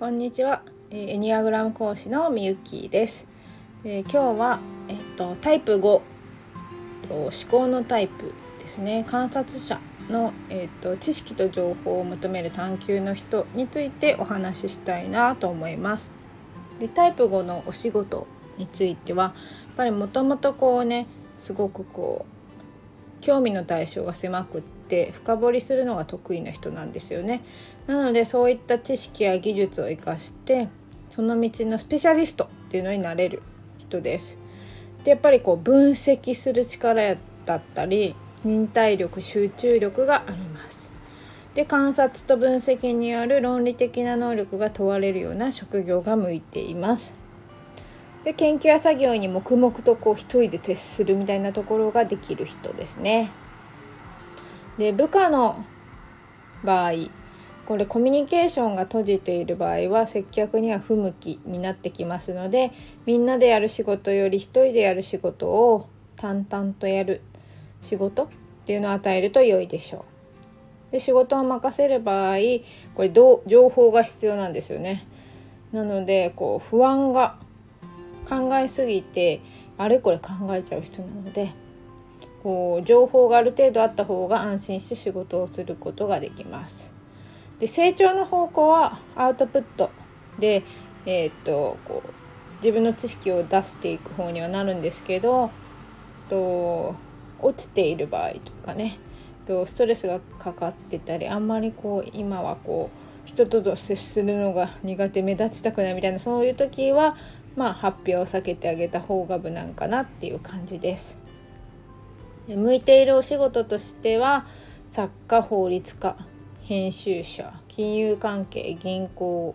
こんにちは、えーエニアグラム講師のみゆきです、えー今日はえっ、とタイプ5と思考のタイプですね。観察者のえっ、と知識と情報を求める探求の人についてお話ししたいなと思います。でタイプ5のお仕事についてはやっぱりもともとこうねすごくこう興味の対象が狭くって深掘りするのが得意な人なんですよね。なのでそういった知識や技術を生かしてその道のスペシャリストっていうのになれる人です。でやっぱりこう分析する力だったり忍耐力集中力があります。で観察と分析による論理的な能力が問われるような職業が向いています。で研究や作業に黙々とこう一人で徹するみたいなところができる人ですね。で部下の場合これコミュニケーションが閉じている場合は接客には不向きになってきますのでみんなでやる仕事より一人でやる仕事を淡々とやる仕事っていうのを与えると良いでしょう。で仕事を任せる場合これどう情報が必要なんですよね。なのでこう不安が考えすぎてあれこれ考えちゃう人なのでこう情報がある程度あった方が安心して仕事をすることができます。で成長の方向はアウトプットで、えーっとこう自分の知識を出していく方にはなるんですけどと落ちている場合とかねとストレスがかかってたりあんまりこう今はこう人と接するのが苦手目立ちたくないみたいなそういう時はまあ発表を避けてあげた方が無難かなっていう感じです。で向いているお仕事としては作家法律家編集者金融関係銀行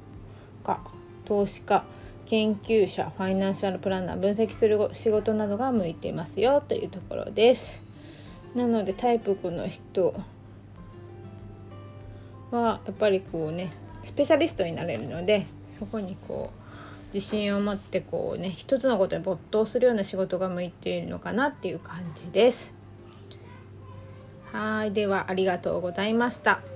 家投資家研究者ファイナンシャルプランナー分析する仕事などが向いていますよというところです。なのでタイプ5の人はやっぱりこうねスペシャリストになれるのでそこにこう自信を持ってこうね一つのことに没頭するような仕事が向いているのかなっていう感じです。はいではありがとうございました。